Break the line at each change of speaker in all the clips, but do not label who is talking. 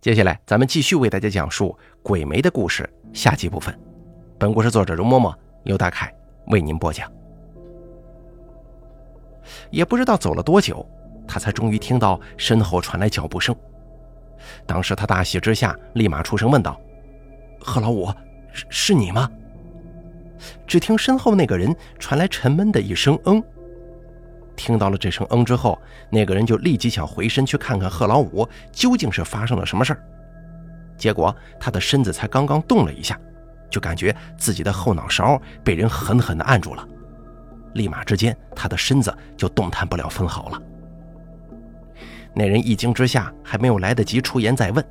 接下来，咱们继续为大家讲述鬼媒的故事下集部分。本故事作者容嬷嬷由大凯为您播讲。也不知道走了多久，他才终于听到身后传来脚步声。当时他大喜之下，立马出声问道：“贺老五，是是你吗？”只听身后那个人传来沉闷的一声“嗯”。听到了这声“嗯”之后，那个人就立即想回身去看看贺老五究竟是发生了什么事儿。结果他的身子才刚刚动了一下，就感觉自己的后脑勺被人狠狠地按住了，立马之间他的身子就动弹不了分毫了。那人一惊之下，还没有来得及出言再问，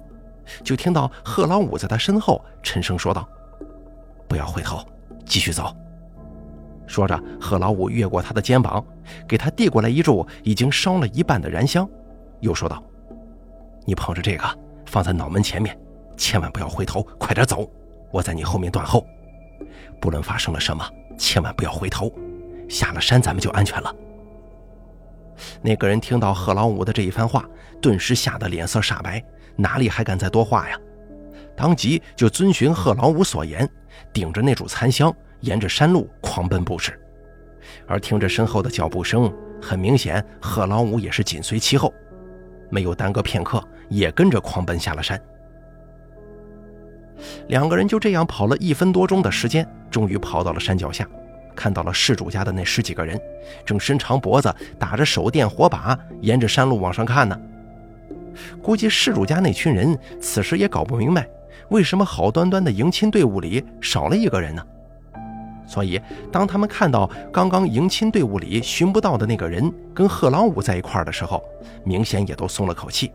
就听到贺老五在他身后沉声说道：“不要回头，继续走。”说着，贺老五越过他的肩膀，给他递过来一柱已经烧了一半的燃香，又说道：“你捧着这个放在脑门前面，千万不要回头，快点走，我在你后面断后。不论发生了什么，千万不要回头，下了山咱们就安全了。”那个人听到贺老五的这一番话，顿时吓得脸色煞白，哪里还敢再多话呀？当即就遵循贺老五所言，顶着那柱残香。沿着山路狂奔不止，而听着身后的脚步声，很明显贺老五也是紧随其后，没有耽搁片刻，也跟着狂奔下了山。两个人就这样跑了一分多钟的时间，终于跑到了山脚下，看到了事主家的那十几个人，正伸长脖子打着手电火把，沿着山路往上看呢。估计事主家那群人此时也搞不明白，为什么好端端的迎亲队伍里少了一个人呢？所以，当他们看到刚刚迎亲队伍里寻不到的那个人跟贺老五在一块的时候，明显也都松了口气。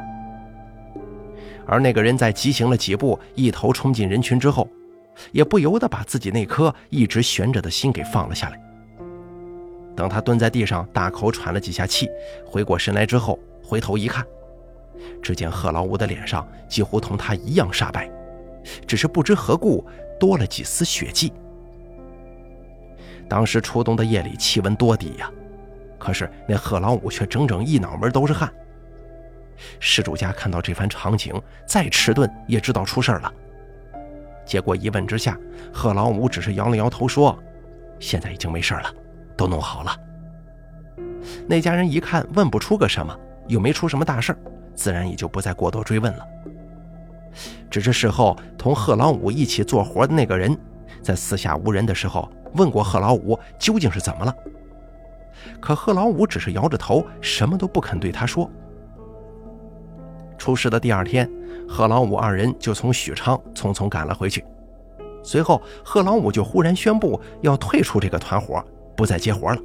而那个人在急行了几步，一头冲进人群之后，也不由得把自己那颗一直悬着的心给放了下来。等他蹲在地上大口喘了几下气，回过神来之后，回头一看，只见贺老五的脸上几乎同他一样煞白，只是不知何故多了几丝血迹。当时初冬的夜里气温多低呀，可是那贺老五却整整一脑门都是汗。施主家看到这番场景，再迟钝也知道出事了。结果一问之下，贺老五只是摇了摇头说：“现在已经没事了，都弄好了。”那家人一看问不出个什么，又没出什么大事自然也就不再过多追问了。只是事后同贺老五一起做活的那个人，在四下无人的时候。问过贺老五究竟是怎么了，可贺老五只是摇着头，什么都不肯对他说。出事的第二天，贺老五二人就从许昌匆匆赶了回去。随后，贺老五就忽然宣布要退出这个团伙，不再接活了。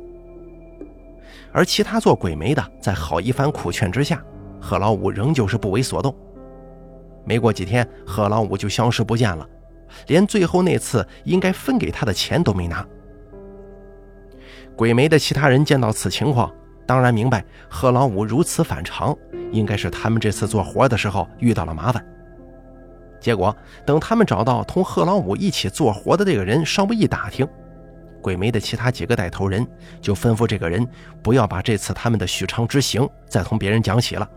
而其他做鬼媒的，在好一番苦劝之下，贺老五仍旧是不为所动。没过几天，贺老五就消失不见了。连最后那次应该分给他的钱都没拿。鬼媒的其他人见到此情况，当然明白贺老五如此反常，应该是他们这次做活的时候遇到了麻烦。结果等他们找到同贺老五一起做活的这个人，稍微一打听，鬼媒的其他几个带头人就吩咐这个人不要把这次他们的许昌之行再同别人讲起了。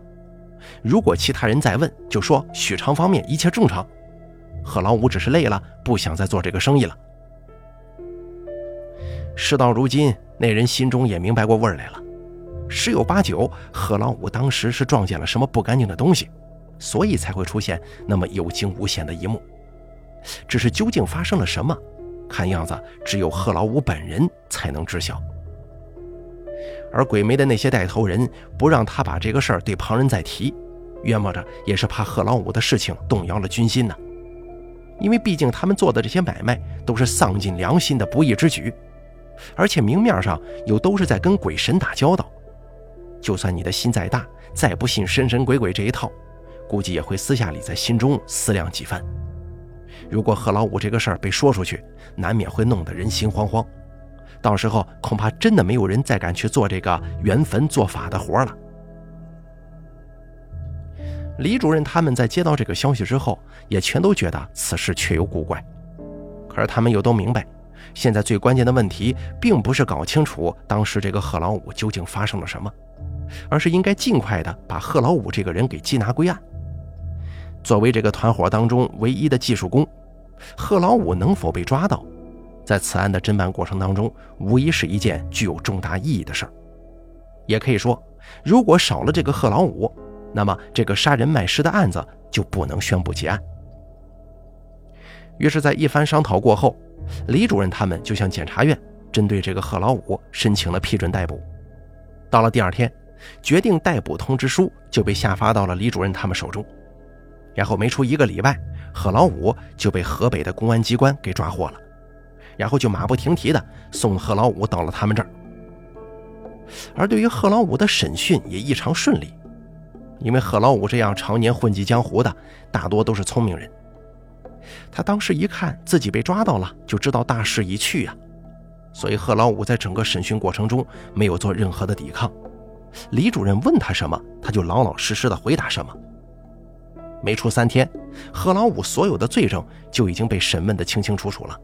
如果其他人再问，就说许昌方面一切正常。贺老五只是累了，不想再做这个生意了。事到如今，那人心中也明白过味儿来了，十有八九，贺老五当时是撞见了什么不干净的东西，所以才会出现那么有惊无险的一幕。只是究竟发生了什么，看样子只有贺老五本人才能知晓。而鬼媒的那些带头人不让他把这个事儿对旁人再提，约摸着也是怕贺老五的事情动摇了军心呢。因为毕竟他们做的这些买卖都是丧尽良心的不义之举，而且明面上又都是在跟鬼神打交道。就算你的心再大，再不信神神鬼鬼这一套，估计也会私下里在心中思量几番。如果贺老五这个事儿被说出去，难免会弄得人心惶惶，到时候恐怕真的没有人再敢去做这个圆坟做法的活了。李主任他们在接到这个消息之后，也全都觉得此事确有古怪。可是他们又都明白，现在最关键的问题，并不是搞清楚当时这个贺老五究竟发生了什么，而是应该尽快的把贺老五这个人给缉拿归案。作为这个团伙当中唯一的技术工，贺老五能否被抓到，在此案的侦办过程当中，无疑是一件具有重大意义的事儿。也可以说，如果少了这个贺老五，那么这个杀人卖尸的案子就不能宣布结案。于是，在一番商讨过后，李主任他们就向检察院针对这个贺老五申请了批准逮捕。到了第二天，决定逮捕通知书就被下发到了李主任他们手中。然后没出一个礼拜，贺老五就被河北的公安机关给抓获了，然后就马不停蹄的送贺老五到了他们这儿。而对于贺老五的审讯也异常顺利，因为贺老五这样常年混迹江湖的，大多都是聪明人。他当时一看自己被抓到了，就知道大势已去呀，所以贺老五在整个审讯过程中没有做任何的抵抗。李主任问他什么，他就老老实实的回答什么。没出三天，贺老五所有的罪证就已经被审问的清清楚楚了。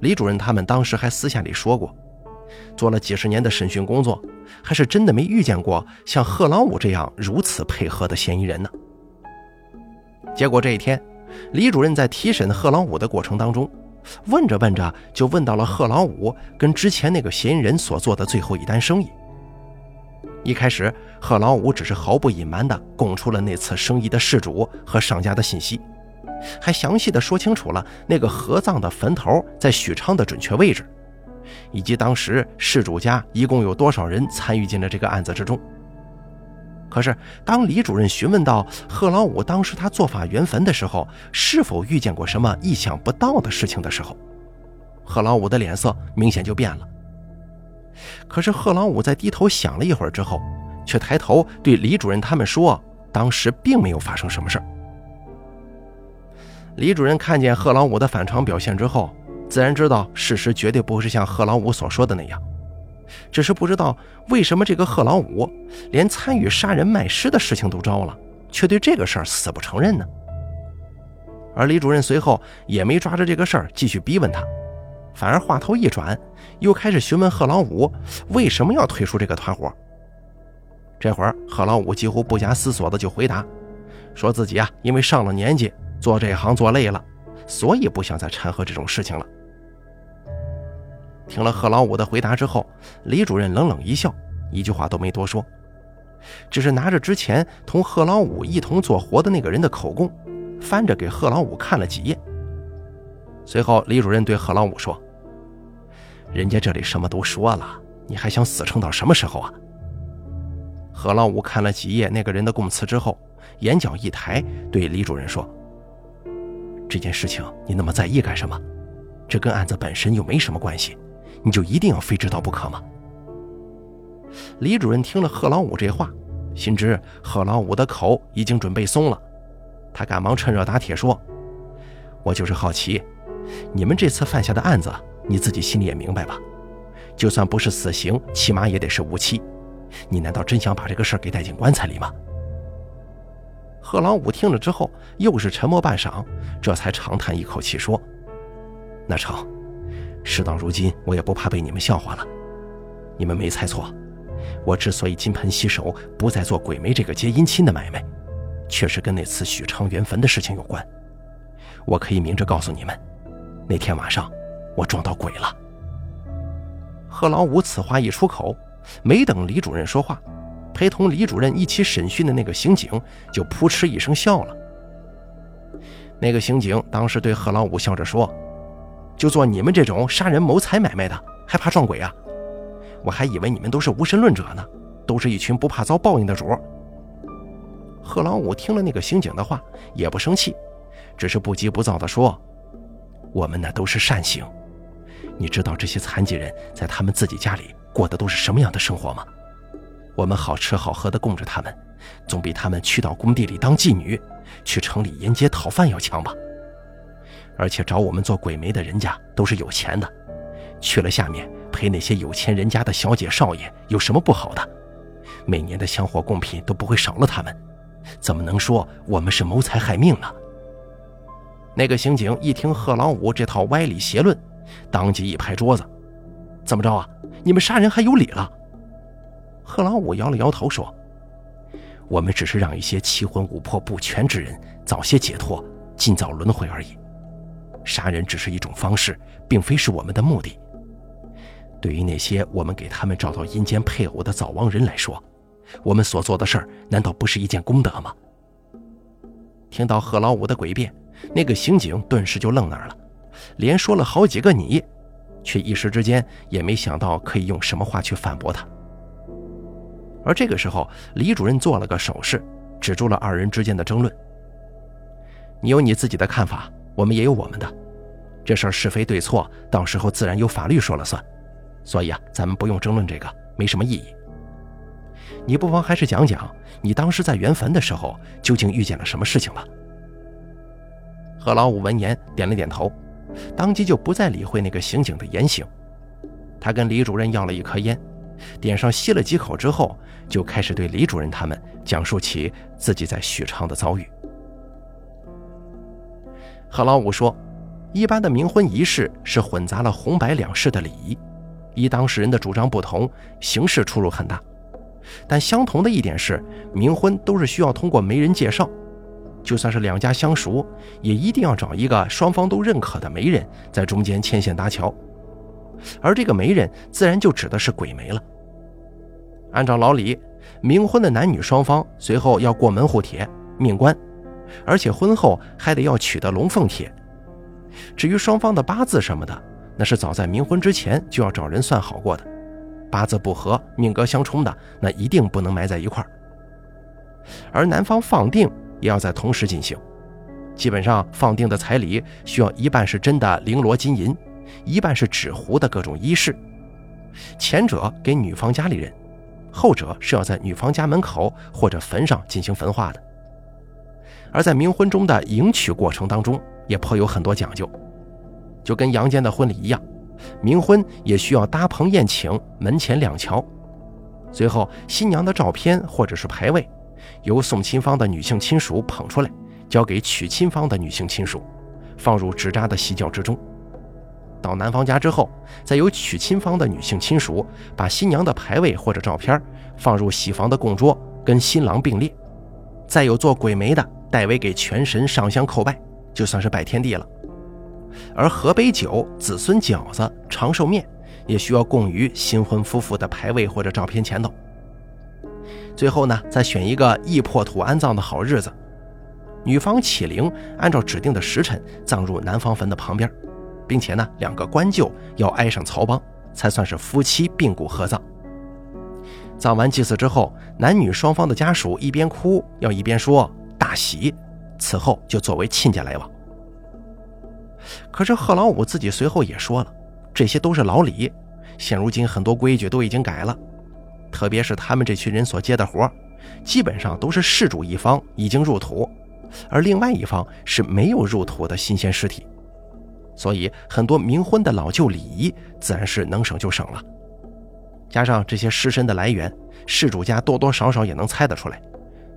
李主任他们当时还私下里说过。做了几十年的审讯工作，还是真的没遇见过像贺老五这样如此配合的嫌疑人呢。结果这一天，李主任在提审贺老五的过程当中，问着问着就问到了贺老五跟之前那个嫌疑人所做的最后一单生意。一开始，贺老五只是毫不隐瞒地供出了那次生意的事主和上家的信息，还详细地说清楚了那个合葬的坟头在许昌的准确位置。以及当时事主家一共有多少人参与进了这个案子之中？可是，当李主任询问到贺老五当时他做法圆坟的时候，是否遇见过什么意想不到的事情的时候，贺老五的脸色明显就变了。可是，贺老五在低头想了一会儿之后，却抬头对李主任他们说：“当时并没有发生什么事儿。”李主任看见贺老五的反常表现之后。自然知道事实绝对不会是像贺老五所说的那样，只是不知道为什么这个贺老五连参与杀人卖尸的事情都招了，却对这个事儿死不承认呢？而李主任随后也没抓着这个事儿继续逼问他，反而话头一转，又开始询问贺老五为什么要退出这个团伙。这会儿贺老五几乎不假思索的就回答，说自己啊因为上了年纪，做这行做累了，所以不想再掺和这种事情了。听了贺老五的回答之后，李主任冷冷一笑，一句话都没多说，只是拿着之前同贺老五一同做活的那个人的口供，翻着给贺老五看了几页。随后，李主任对贺老五说：“人家这里什么都说了，你还想死撑到什么时候啊？”贺老五看了几页那个人的供词之后，眼角一抬，对李主任说：“这件事情你那么在意干什么？这跟案子本身又没什么关系。”你就一定要非知道不可吗？李主任听了贺老五这话，心知贺老五的口已经准备松了，他赶忙趁热打铁说：“我就是好奇，你们这次犯下的案子，你自己心里也明白吧？就算不是死刑，起码也得是无期。你难道真想把这个事儿给带进棺材里吗？”贺老五听了之后，又是沉默半晌，这才长叹一口气说：“那成。”事到如今，我也不怕被你们笑话了。你们没猜错，我之所以金盆洗手，不再做鬼媒这个结姻亲的买卖，确实跟那次许昌圆坟的事情有关。我可以明着告诉你们，那天晚上我撞到鬼了。贺老五此话一出口，没等李主任说话，陪同李主任一起审讯的那个刑警就扑哧一声笑了。那个刑警当时对贺老五笑着说。就做你们这种杀人谋财买卖的，还怕撞鬼啊？我还以为你们都是无神论者呢，都是一群不怕遭报应的主。贺老五听了那个刑警的话，也不生气，只是不急不躁地说：“我们那都是善行。你知道这些残疾人在他们自己家里过的都是什么样的生活吗？我们好吃好喝的供着他们，总比他们去到工地里当妓女，去城里沿街讨饭要强吧。”而且找我们做鬼媒的人家都是有钱的，去了下面陪那些有钱人家的小姐少爷有什么不好的？每年的香火贡品都不会少了他们，怎么能说我们是谋财害命呢？那个刑警一听贺老五这套歪理邪论，当即一拍桌子：“怎么着啊？你们杀人还有理了？”贺老五摇了摇头说：“我们只是让一些七魂五魄不全之人。”早些解脱，尽早轮回而已。杀人只是一种方式，并非是我们的目的。对于那些我们给他们找到阴间配偶的早亡人来说，我们所做的事儿难道不是一件功德吗？听到贺老五的诡辩，那个刑警顿时就愣那儿了，连说了好几个你，却一时之间也没想到可以用什么话去反驳他。而这个时候，李主任做了个手势，止住了二人之间的争论。你有你自己的看法，我们也有我们的，这事儿是非对错，到时候自然由法律说了算。所以啊，咱们不用争论这个，没什么意义。你不妨还是讲讲你当时在圆坟的时候究竟遇见了什么事情吧。何老五闻言点了点头，当即就不再理会那个刑警的言行。他跟李主任要了一颗烟，点上吸了几口之后，就开始对李主任他们讲述起自己在许昌的遭遇。何老五说，一般的冥婚仪式是混杂了红白两式的礼仪，依当事人的主张不同，形式出入很大。但相同的一点是，冥婚都是需要通过媒人介绍，就算是两家相熟，也一定要找一个双方都认可的媒人在中间牵线搭桥，而这个媒人自然就指的是鬼媒了。按照老李，冥婚的男女双方随后要过门户帖、命官，而且婚后还得要取得龙凤帖。至于双方的八字什么的，那是早在冥婚之前就要找人算好过的。八字不合、命格相冲的，那一定不能埋在一块儿。而男方放定也要在同时进行，基本上放定的彩礼需要一半是真的绫罗金银，一半是纸糊的各种衣饰。前者给女方家里人，后者是要在女方家门口或者坟上进行焚化的。而在冥婚中的迎娶过程当中，也颇有很多讲究，就跟阳间的婚礼一样。冥婚也需要搭棚宴请，门前两桥。随后，新娘的照片或者是牌位，由送亲方的女性亲属捧出来，交给娶亲方的女性亲属，放入纸扎的喜轿之中。到男方家之后，再由娶亲方的女性亲属把新娘的牌位或者照片放入喜房的供桌，跟新郎并列。再有做鬼媒的代为给全神上香叩拜，就算是拜天地了。而河北酒、子孙饺子、长寿面也需要供于新婚夫妇的牌位或者照片前头。最后呢，再选一个易破土安葬的好日子，女方起灵，按照指定的时辰葬入男方坟的旁边，并且呢，两个棺柩要挨上曹帮，才算是夫妻并骨合葬。葬完祭祀之后，男女双方的家属一边哭要一边说大喜，此后就作为亲家来往。可是贺老五自己随后也说了，这些都是老李。现如今很多规矩都已经改了，特别是他们这群人所接的活，基本上都是事主一方已经入土，而另外一方是没有入土的新鲜尸体。所以很多冥婚的老旧礼仪自然是能省就省了。加上这些尸身的来源，事主家多多少少也能猜得出来。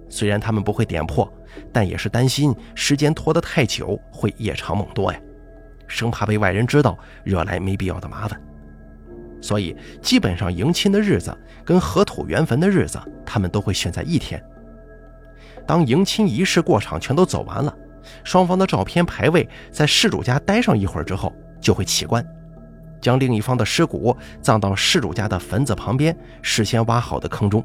虽然他们不会点破，但也是担心时间拖得太久会夜长梦多呀。生怕被外人知道，惹来没必要的麻烦，所以基本上迎亲的日子跟合土圆坟的日子，他们都会选在一天。当迎亲仪式过场全都走完了，双方的照片牌位在事主家待上一会儿之后，就会起棺，将另一方的尸骨葬到事主家的坟子旁边事先挖好的坑中。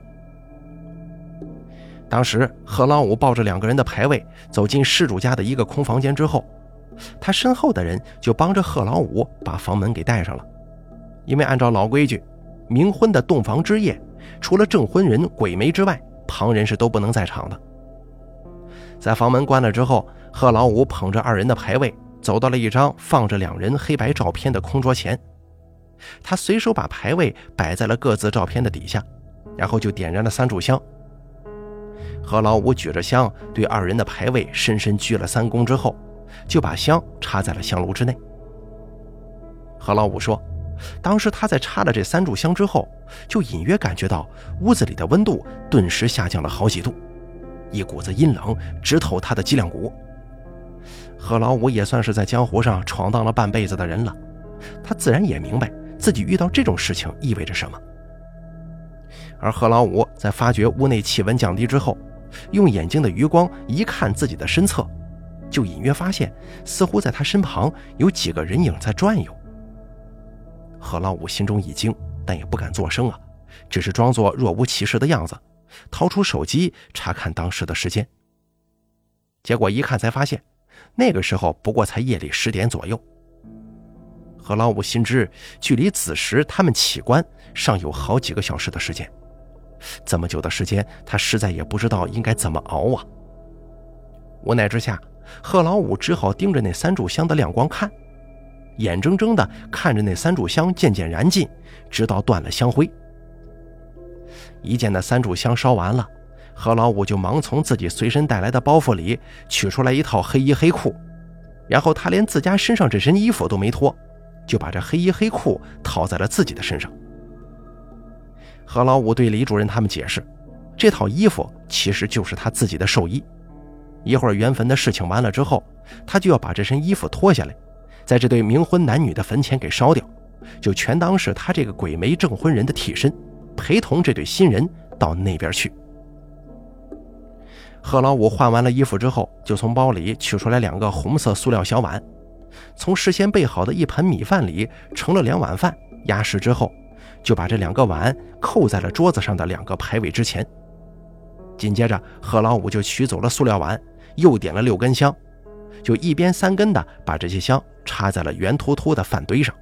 当时贺老五抱着两个人的牌位走进事主家的一个空房间之后。他身后的人就帮着贺老五把房门给带上了，因为按照老规矩，冥婚的洞房之夜，除了证婚人、鬼媒之外，旁人是都不能在场的。在房门关了之后，贺老五捧着二人的牌位，走到了一张放着两人黑白照片的空桌前，他随手把牌位摆在了各自照片的底下，然后就点燃了三炷香。何老五举着香，对二人的牌位深深鞠了三躬之后。就把香插在了香炉之内。何老五说，当时他在插了这三炷香之后，就隐约感觉到屋子里的温度顿时下降了好几度，一股子阴冷直透他的脊梁骨。何老五也算是在江湖上闯荡了半辈子的人了，他自然也明白自己遇到这种事情意味着什么。而何老五在发觉屋内气温降低之后，用眼睛的余光一看自己的身侧。就隐约发现，似乎在他身旁有几个人影在转悠。何老五心中一惊，但也不敢作声啊，只是装作若无其事的样子，掏出手机查看当时的时间。结果一看，才发现那个时候不过才夜里十点左右。何老五心知，距离子时他们起棺尚有好几个小时的时间，这么久的时间，他实在也不知道应该怎么熬啊。无奈之下，贺老五只好盯着那三炷香的亮光看。眼睁睁地看着那三炷香渐渐燃尽，直到断了香灰。一见那三炷香烧完了，何老五就忙从自己随身带来的包袱里取出来一套黑衣黑裤，然后他连自家身上这身衣服都没脱，就把这黑衣黑裤套在了自己的身上。何老五对李主任他们解释，这套衣服其实就是他自己的寿衣，一会儿圆坟的事情完了之后，他就要把这身衣服脱下来。在这对冥婚男女的坟前给烧掉，就全当是他这个鬼媒证婚人的替身，陪同这对新人到那边去。贺老五换完了衣服之后，就从包里取出来两个红色塑料小碗，从事先备好的一盆米饭里盛了两碗饭，压实之后，就把这两个碗扣在了桌子上的两个牌位之前。紧接着，贺老五就取走了塑料碗，又点了六根香。就一边三根的把这些香插在了圆秃秃的饭堆上，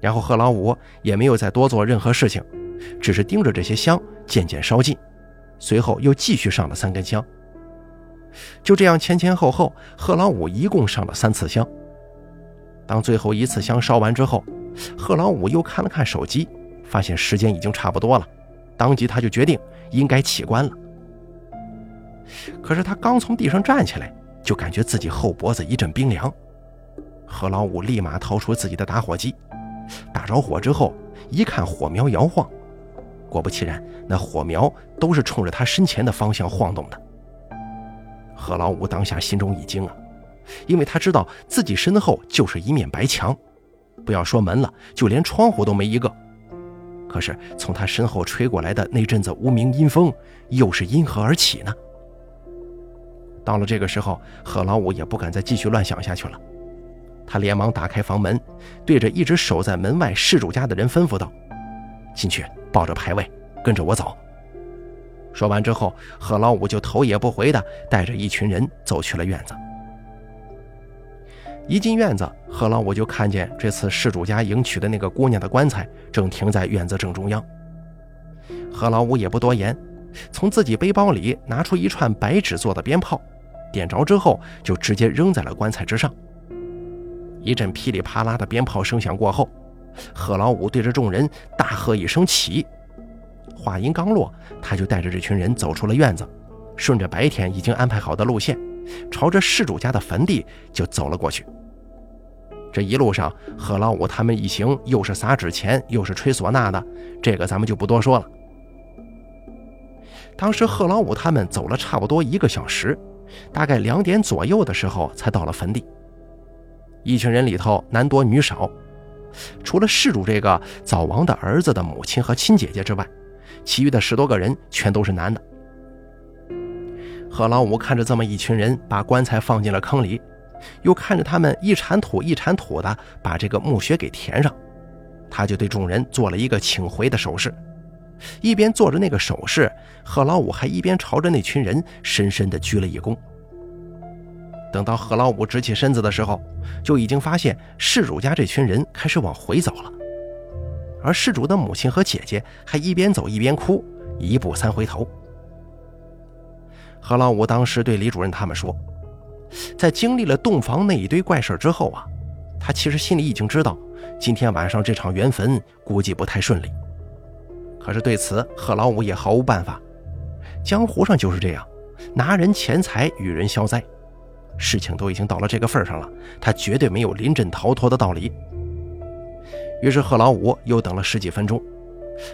然后贺老五也没有再多做任何事情，只是盯着这些香渐渐烧尽，随后又继续上了三根香。就这样前前后后，贺老五一共上了三次香。当最后一次香烧完之后，贺老五又看了看手机，发现时间已经差不多了，当即他就决定应该起棺了。可是他刚从地上站起来。就感觉自己后脖子一阵冰凉，贺老五立马掏出自己的打火机，打着火之后，一看火苗摇晃，果不其然，那火苗都是冲着他身前的方向晃动的。贺老五当下心中一惊啊，因为他知道自己身后就是一面白墙，不要说门了，就连窗户都没一个。可是从他身后吹过来的那阵子无名阴风，又是因何而起呢？到了这个时候，贺老五也不敢再继续乱想下去了。他连忙打开房门，对着一直守在门外事主家的人吩咐道：“进去，抱着牌位，跟着我走。”说完之后，贺老五就头也不回地带着一群人走去了院子。一进院子，贺老五就看见这次事主家迎娶的那个姑娘的棺材正停在院子正中央。贺老五也不多言，从自己背包里拿出一串白纸做的鞭炮。点着之后，就直接扔在了棺材之上。一阵噼里啪啦的鞭炮声响过后，贺老五对着众人大喝一声：“起！”话音刚落，他就带着这群人走出了院子，顺着白天已经安排好的路线，朝着事主家的坟地就走了过去。这一路上，贺老五他们一行又是撒纸钱，又是吹唢呐的，这个咱们就不多说了。当时贺老五他们走了差不多一个小时。大概两点左右的时候，才到了坟地。一群人里头男多女少，除了事主这个早亡的儿子的母亲和亲姐姐之外，其余的十多个人全都是男的。贺老五看着这么一群人把棺材放进了坑里，又看着他们一铲土一铲土的把这个墓穴给填上，他就对众人做了一个请回的手势。一边做着那个手势，贺老五还一边朝着那群人深深地鞠了一躬。等到贺老五直起身子的时候，就已经发现事主家这群人开始往回走了，而事主的母亲和姐姐还一边走一边哭，一步三回头。贺老五当时对李主任他们说，在经历了洞房那一堆怪事之后啊，他其实心里已经知道，今天晚上这场圆坟估计不太顺利。可是对此，贺老五也毫无办法。江湖上就是这样，拿人钱财与人消灾。事情都已经到了这个份上了，他绝对没有临阵逃脱的道理。于是贺老五又等了十几分钟，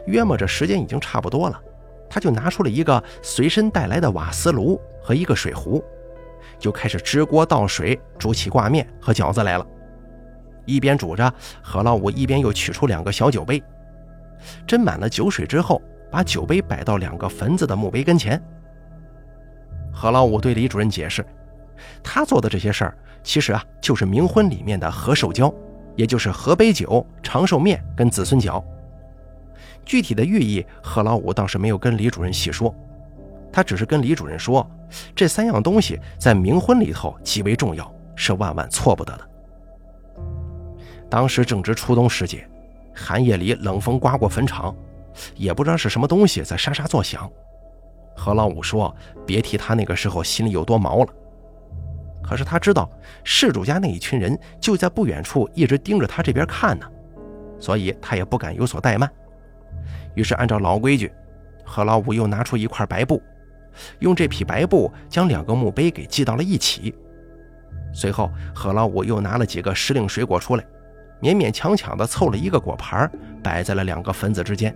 约摸着时间已经差不多了，他就拿出了一个随身带来的瓦斯炉和一个水壶，就开始支锅倒水，煮起挂面和饺子来了。一边煮着，何老五一边又取出两个小酒杯。斟满了酒水之后，把酒杯摆到两个坟子的墓碑跟前。何老五对李主任解释，他做的这些事儿，其实啊，就是冥婚里面的何寿交，也就是何杯酒、长寿面跟子孙饺。具体的寓意，何老五倒是没有跟李主任细说，他只是跟李主任说，这三样东西在冥婚里头极为重要，是万万错不得的。当时正值初冬时节，寒夜里冷风刮过坟场，也不知道是什么东西在沙沙作响。何老五说：“别提他那个时候心里有多毛了。”可是他知道事主家那一群人就在不远处一直盯着他这边看呢，所以他也不敢有所怠慢。于是按照老规矩，何老五又拿出一块白布，用这匹白布将两个墓碑给系到了一起。随后，何老五又拿了几个时令水果出来。勉勉强强地凑了一个果盘，摆在了两个坟子之间，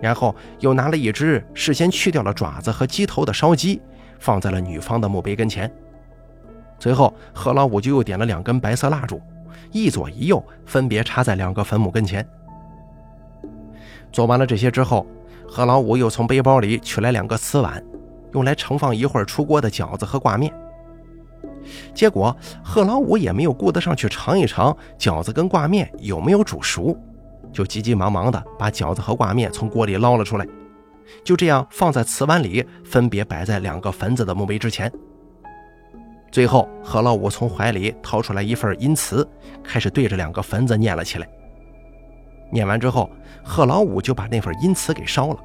然后又拿了一只事先去掉了爪子和鸡头的烧鸡，放在了女方的墓碑跟前。最后，何老五就又点了两根白色蜡烛，一左一右分别插在两个坟墓跟前。做完了这些之后，何老五又从背包里取来两个瓷碗，用来盛放一会儿出锅的饺子和挂面。结果贺老五也没有顾得上去尝一尝饺子跟挂面有没有煮熟，就急急忙忙的把饺子和挂面从锅里捞了出来，就这样放在瓷碗里，分别摆在两个坟子的墓碑之前。最后，贺老五从怀里掏出来一份阴词，开始对着两个坟子念了起来。念完之后，贺老五就把那份阴词给烧了，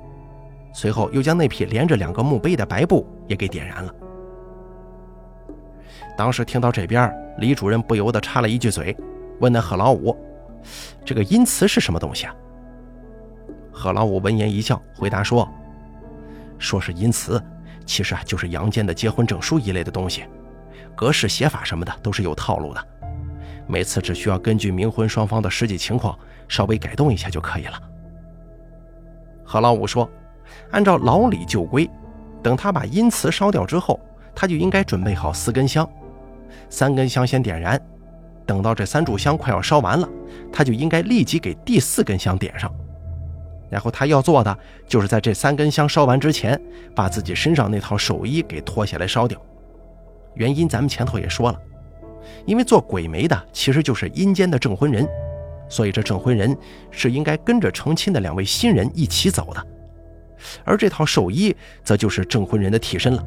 随后又将那匹连着两个墓碑的白布也给点燃了。当时听到这边，李主任不由得插了一句嘴，问那贺老五：“这个阴词是什么东西啊？”贺老五闻言一笑，回答说：“说是阴词，其实啊就是阳间的结婚证书一类的东西，格式写法什么的都是有套路的，每次只需要根据冥婚双方的实际情况稍微改动一下就可以了。”何老五说：“按照老李旧规，等他把阴词烧掉之后，他就应该准备好四根香。”三根香先点燃，等到这三炷香快要烧完了，他就应该立即给第四根香点上。然后他要做的就是在这三根香烧完之前，把自己身上那套寿衣给脱下来烧掉。原因咱们前头也说了，因为做鬼媒的其实就是阴间的证婚人，所以这证婚人是应该跟着成亲的两位新人一起走的，而这套寿衣则就是证婚人的替身了。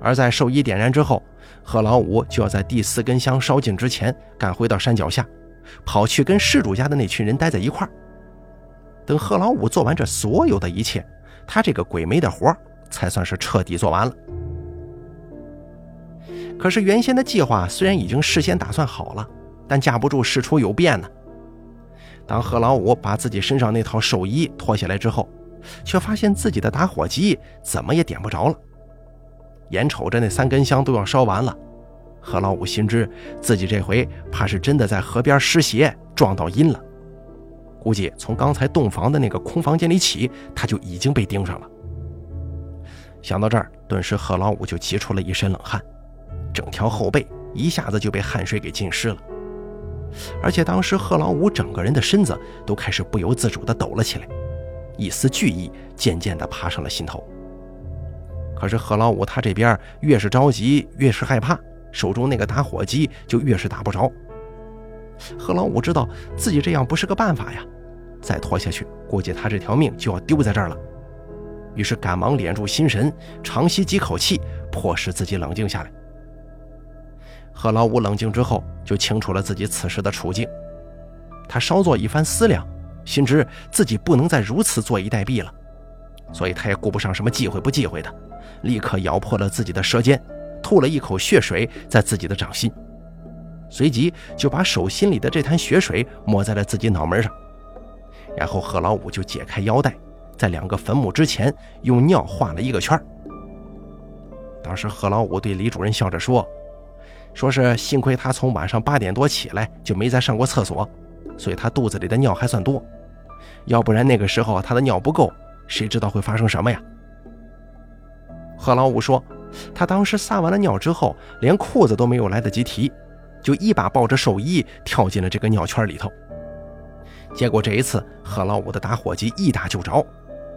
而在寿衣点燃之后，贺老五就要在第四根香烧尽之前赶回到山脚下，跑去跟事主家的那群人待在一块儿。等贺老五做完这所有的一切，他这个鬼媒的活才算是彻底做完了。可是原先的计划虽然已经事先打算好了，但架不住事出有变呢。当贺老五把自己身上那套寿衣脱下来之后，却发现自己的打火机怎么也点不着了。眼瞅着那三根香都要烧完了，何老五心知自己这回怕是真的在河边失鞋撞到阴了。估计从刚才洞房的那个空房间里起，他就已经被盯上了。想到这儿，顿时何老五就急出了一身冷汗，整条后背一下子就被汗水给浸湿了。而且当时贺老五整个人的身子都开始不由自主地抖了起来，一丝惧意渐渐地爬上了心头。可是贺老五他这边越是着急，越是害怕，手中那个打火机就越是打不着。贺老五知道自己这样不是个办法呀，再拖下去，估计他这条命就要丢在这儿了。于是赶忙敛住心神，长吸几口气，迫使自己冷静下来。贺老五冷静之后，就清楚了自己此时的处境。他稍作一番思量，心知自己不能再如此坐以待毙了，所以他也顾不上什么忌讳不忌讳的。立刻咬破了自己的舌尖，吐了一口血水在自己的掌心，随即就把手心里的这滩血水抹在了自己脑门上，然后贺老五就解开腰带，在两个坟墓之前用尿画了一个圈当时贺老五对李主任笑着说：“说是幸亏他从晚上八点多起来就没再上过厕所，所以他肚子里的尿还算多，要不然那个时候他的尿不够，谁知道会发生什么呀？”贺老五说：“他当时撒完了尿之后，连裤子都没有来得及提，就一把抱着寿衣跳进了这个尿圈里头。结果这一次，贺老五的打火机一打就着，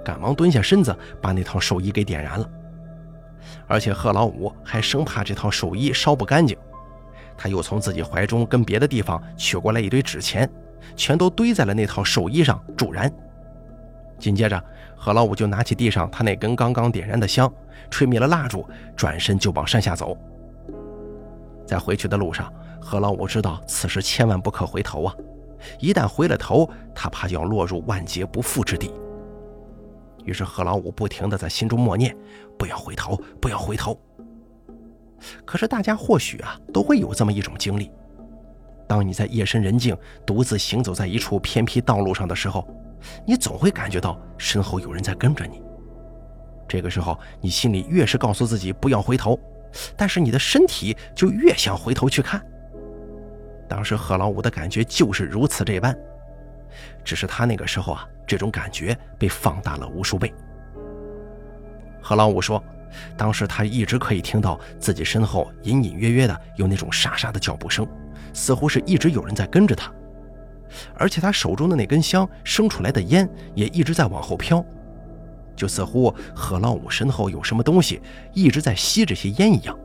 赶忙蹲下身子把那套寿衣给点燃了。而且贺老五还生怕这套寿衣烧不干净，他又从自己怀中跟别的地方取过来一堆纸钱，全都堆在了那套寿衣上助燃。紧接着，贺老五就拿起地上他那根刚刚点燃的香，吹灭了蜡烛，转身就往山下走。在回去的路上，贺老五知道此时千万不可回头啊！一旦回了头，他怕就要落入万劫不复之地。于是贺老五不停地在心中默念：“不要回头，不要回头。”可是大家或许啊都会有这么一种经历：当你在夜深人静独自行走在一处偏僻道路上的时候，你总会感觉到身后有人在跟着你。这个时候，你心里越是告诉自己不要回头，但是你的身体就越想回头去看。当时贺老五的感觉就是如此这般。只是他那个时候啊，这种感觉被放大了无数倍。何老五说，当时他一直可以听到自己身后隐隐约约的有那种沙沙的脚步声，似乎是一直有人在跟着他。而且他手中的那根香生出来的烟也一直在往后飘，就似乎何老五身后有什么东西一直在吸这些烟一样。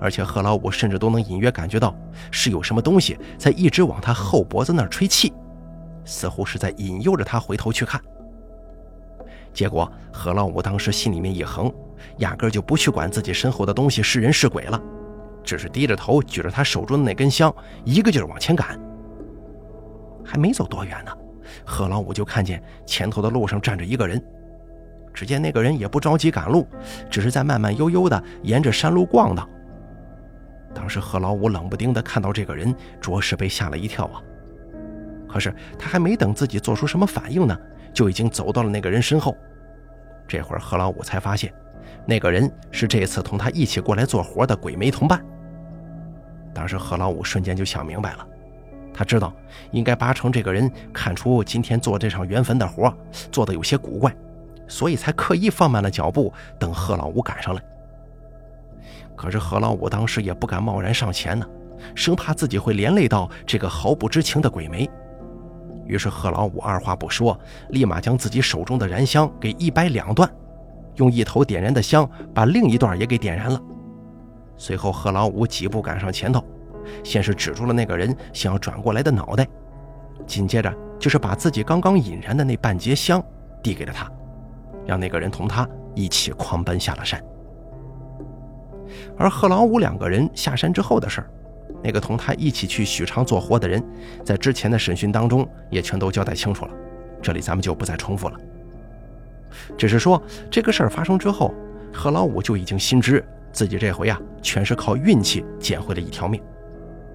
而且何老五甚至都能隐约感觉到是有什么东西在一直往他后脖子那儿吹气。似乎是在引诱着他回头去看。结果何老五当时心里面一横，压根就不去管自己身后的东西是人是鬼了，只是低着头举着他手中的那根香，一个劲儿往前赶。还没走多远呢，何老五就看见前头的路上站着一个人。只见那个人也不着急赶路，只是在慢慢悠悠地沿着山路逛荡。当时何老五冷不丁地看到这个人，着实被吓了一跳啊。可是他还没等自己做出什么反应呢，就已经走到了那个人身后。这会儿何老五才发现，那个人是这次同他一起过来做活的鬼媒同伴。当时何老五瞬间就想明白了，他知道应该八成这个人看出今天做这场圆坟的活做的有些古怪，所以才刻意放慢了脚步，等何老五赶上来。可是何老五当时也不敢贸然上前呢，生怕自己会连累到这个毫不知情的鬼媒。于是贺老五二话不说，立马将自己手中的燃香给一掰两段，用一头点燃的香把另一段也给点燃了。随后贺老五几步赶上前头，先是止住了那个人想要转过来的脑袋，紧接着就是把自己刚刚引燃的那半截香递给了他，让那个人同他一起狂奔下了山。而贺老五两个人下山之后的事儿。那个同他一起去许昌做活的人，在之前的审讯当中也全都交代清楚了，这里咱们就不再重复了。只是说这个事儿发生之后，何老五就已经心知自己这回啊，全是靠运气捡回了一条命，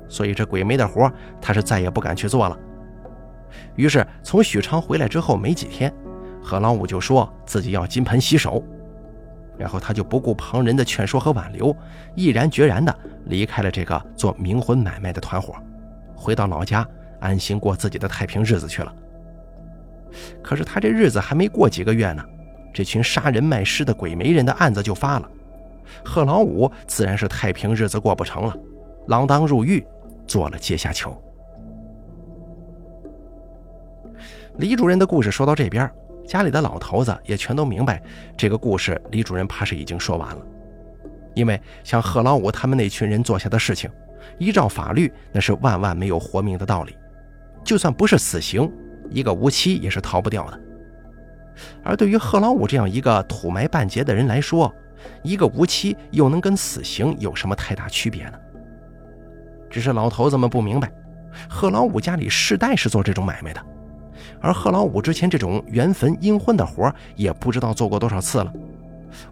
所以这鬼媒的活他是再也不敢去做了。于是从许昌回来之后没几天，何老五就说自己要金盆洗手。然后他就不顾旁人的劝说和挽留，毅然决然地离开了这个做冥婚买卖的团伙，回到老家安心过自己的太平日子去了。可是他这日子还没过几个月呢，这群杀人卖尸的鬼媒人的案子就发了，贺老五自然是太平日子过不成了，锒铛入狱，做了阶下囚。李主任的故事说到这边。家里的老头子也全都明白，这个故事李主任怕是已经说完了。因为像贺老五他们那群人做下的事情，依照法律那是万万没有活命的道理，就算不是死刑，一个无期也是逃不掉的。而对于贺老五这样一个土埋半截的人来说，一个无期又能跟死刑有什么太大区别呢？只是老头子们不明白，贺老五家里世代是做这种买卖的。而贺老五之前这种圆坟阴婚的活也不知道做过多少次了，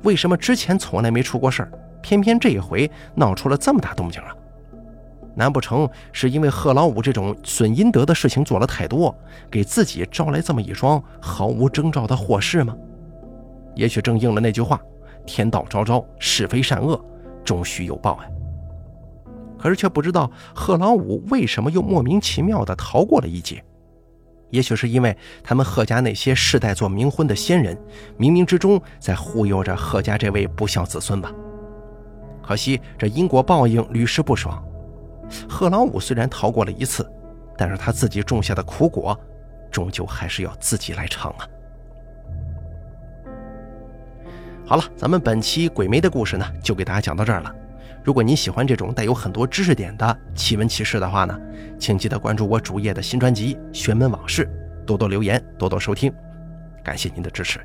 为什么之前从来没出过事儿，偏偏这一回闹出了这么大动静啊？难不成是因为贺老五这种损阴德的事情做了太多，给自己招来这么一桩毫无征兆的祸事吗？也许正应了那句话：“天道昭昭，是非善恶，终须有报。”哎，可是却不知道贺老五为什么又莫名其妙地逃过了一劫。也许是因为他们贺家那些世代做冥婚的仙人，冥冥之中在忽悠着贺家这位不孝子孙吧。可惜这因果报应屡试不爽，贺老五虽然逃过了一次，但是他自己种下的苦果，终究还是要自己来尝啊。好了，咱们本期鬼魅的故事呢，就给大家讲到这儿了。如果您喜欢这种带有很多知识点的奇闻奇事的话呢，请记得关注我主页的新专辑《玄门往事》，多多留言，多多收听，感谢您的支持。